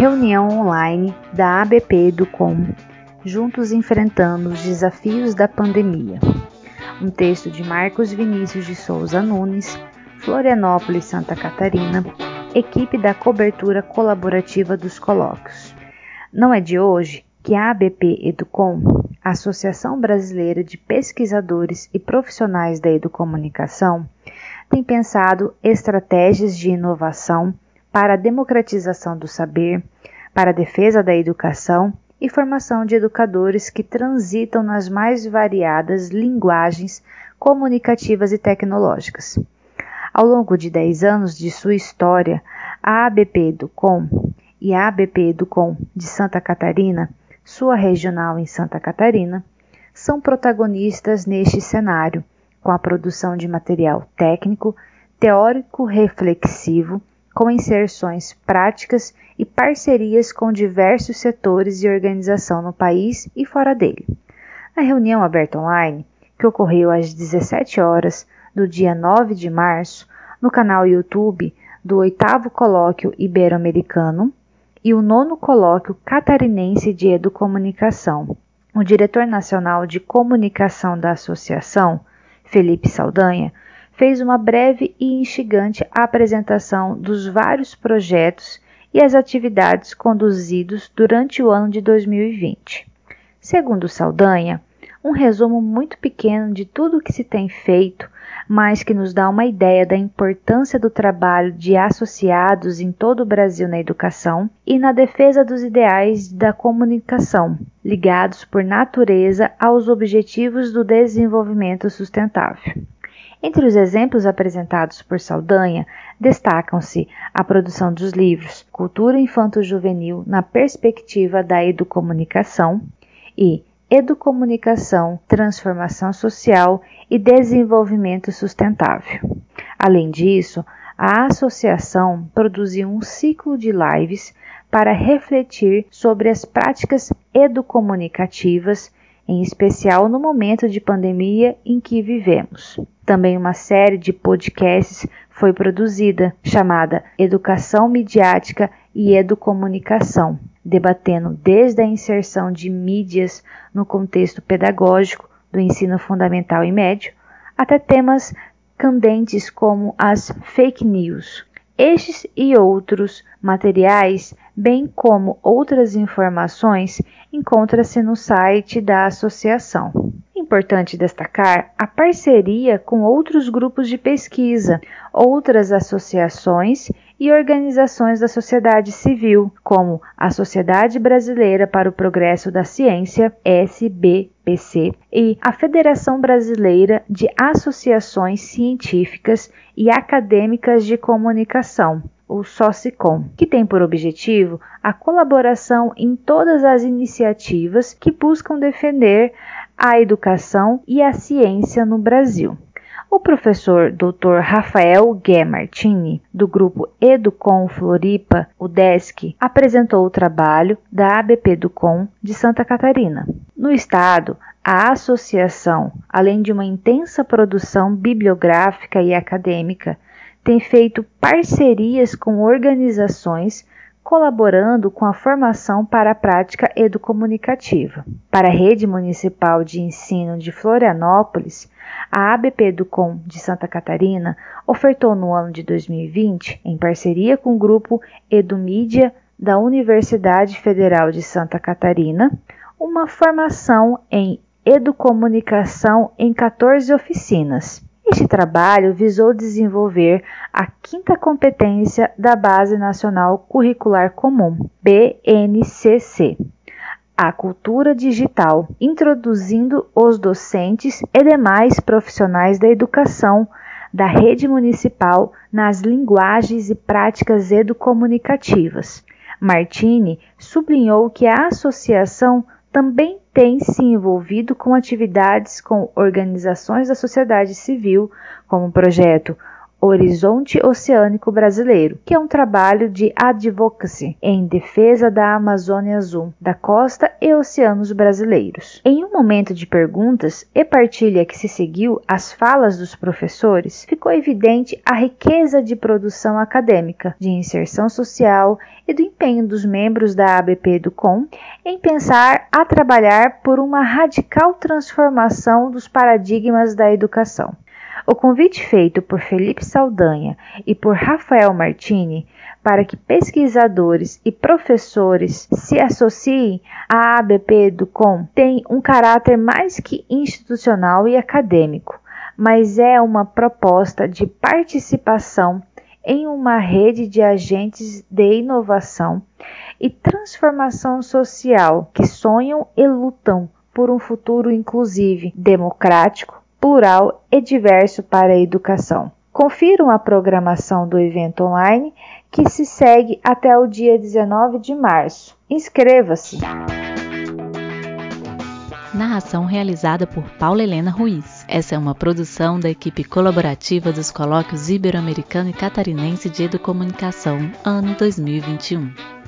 Reunião online da ABP Educom, juntos enfrentando os desafios da pandemia. Um texto de Marcos Vinícius de Souza Nunes, Florianópolis, Santa Catarina, equipe da cobertura colaborativa dos colóquios. Não é de hoje que a ABP Educom, Associação Brasileira de Pesquisadores e Profissionais da Educomunicação, tem pensado estratégias de inovação para a democratização do saber, para a defesa da educação e formação de educadores que transitam nas mais variadas linguagens comunicativas e tecnológicas. Ao longo de 10 anos de sua história, a ABP Educom e a ABP Educom de Santa Catarina, sua regional em Santa Catarina, são protagonistas neste cenário, com a produção de material técnico, teórico reflexivo com inserções práticas e parcerias com diversos setores e organização no país e fora dele. Na reunião aberta online, que ocorreu às 17 horas do dia 9 de março, no canal YouTube do oitavo colóquio ibero-americano e o nono colóquio catarinense de educomunicação. O diretor nacional de comunicação da associação, Felipe Saldanha, fez uma breve e instigante apresentação dos vários projetos e as atividades conduzidos durante o ano de 2020. Segundo Saldanha, um resumo muito pequeno de tudo o que se tem feito, mas que nos dá uma ideia da importância do trabalho de associados em todo o Brasil na educação e na defesa dos ideais da comunicação, ligados por natureza aos objetivos do desenvolvimento sustentável. Entre os exemplos apresentados por Saldanha, destacam-se a produção dos livros Cultura Infanto-Juvenil na Perspectiva da Educomunicação e Educomunicação, Transformação Social e Desenvolvimento Sustentável. Além disso, a associação produziu um ciclo de lives para refletir sobre as práticas educomunicativas em especial no momento de pandemia em que vivemos. Também uma série de podcasts foi produzida, chamada Educação Midiática e Educomunicação, debatendo desde a inserção de mídias no contexto pedagógico do ensino fundamental e médio, até temas candentes como as fake news. Estes e outros materiais, bem como outras informações, encontra-se no site da associação. Importante destacar a parceria com outros grupos de pesquisa, outras associações e organizações da sociedade civil, como a Sociedade Brasileira para o Progresso da Ciência, SBPC, e a Federação Brasileira de Associações Científicas e Acadêmicas de Comunicação, o SOCICOM, que tem por objetivo a colaboração em todas as iniciativas que buscam defender a educação e a ciência no Brasil. O professor Dr. Rafael Gué Martini, do grupo Educom Floripa, o DESC, apresentou o trabalho da ABP Educom de Santa Catarina. No estado, a associação, além de uma intensa produção bibliográfica e acadêmica, tem feito parcerias com organizações colaborando com a formação para a prática educomunicativa. Para a Rede Municipal de Ensino de Florianópolis, a ABP Educom de Santa Catarina ofertou no ano de 2020, em parceria com o grupo Edumídia da Universidade Federal de Santa Catarina, uma formação em educomunicação em 14 oficinas. Este trabalho visou desenvolver a quinta competência da Base Nacional Curricular Comum, BNCC, a cultura digital, introduzindo os docentes e demais profissionais da educação da rede municipal nas linguagens e práticas educomunicativas. Martini sublinhou que a associação também tem se envolvido com atividades com organizações da sociedade civil, como o projeto Horizonte Oceânico Brasileiro, que é um trabalho de advocacy em defesa da Amazônia Azul, da costa e oceanos brasileiros. Em um momento de perguntas e partilha que se seguiu às falas dos professores, ficou evidente a riqueza de produção acadêmica, de inserção social e do empenho dos membros da ABP do COM em pensar a trabalhar por uma radical transformação dos paradigmas da educação. O convite feito por Felipe Saldanha e por Rafael Martini para que pesquisadores e professores se associem à ABP do COM tem um caráter mais que institucional e acadêmico, mas é uma proposta de participação em uma rede de agentes de inovação e transformação social que sonham e lutam por um futuro inclusivo, democrático, plural e diverso para a educação. Confiram a programação do evento online que se segue até o dia 19 de março. Inscreva-se! Narração realizada por Paula Helena Ruiz. Essa é uma produção da equipe colaborativa dos Colóquios Ibero-Americano e Catarinense de Educomunicação, ano 2021.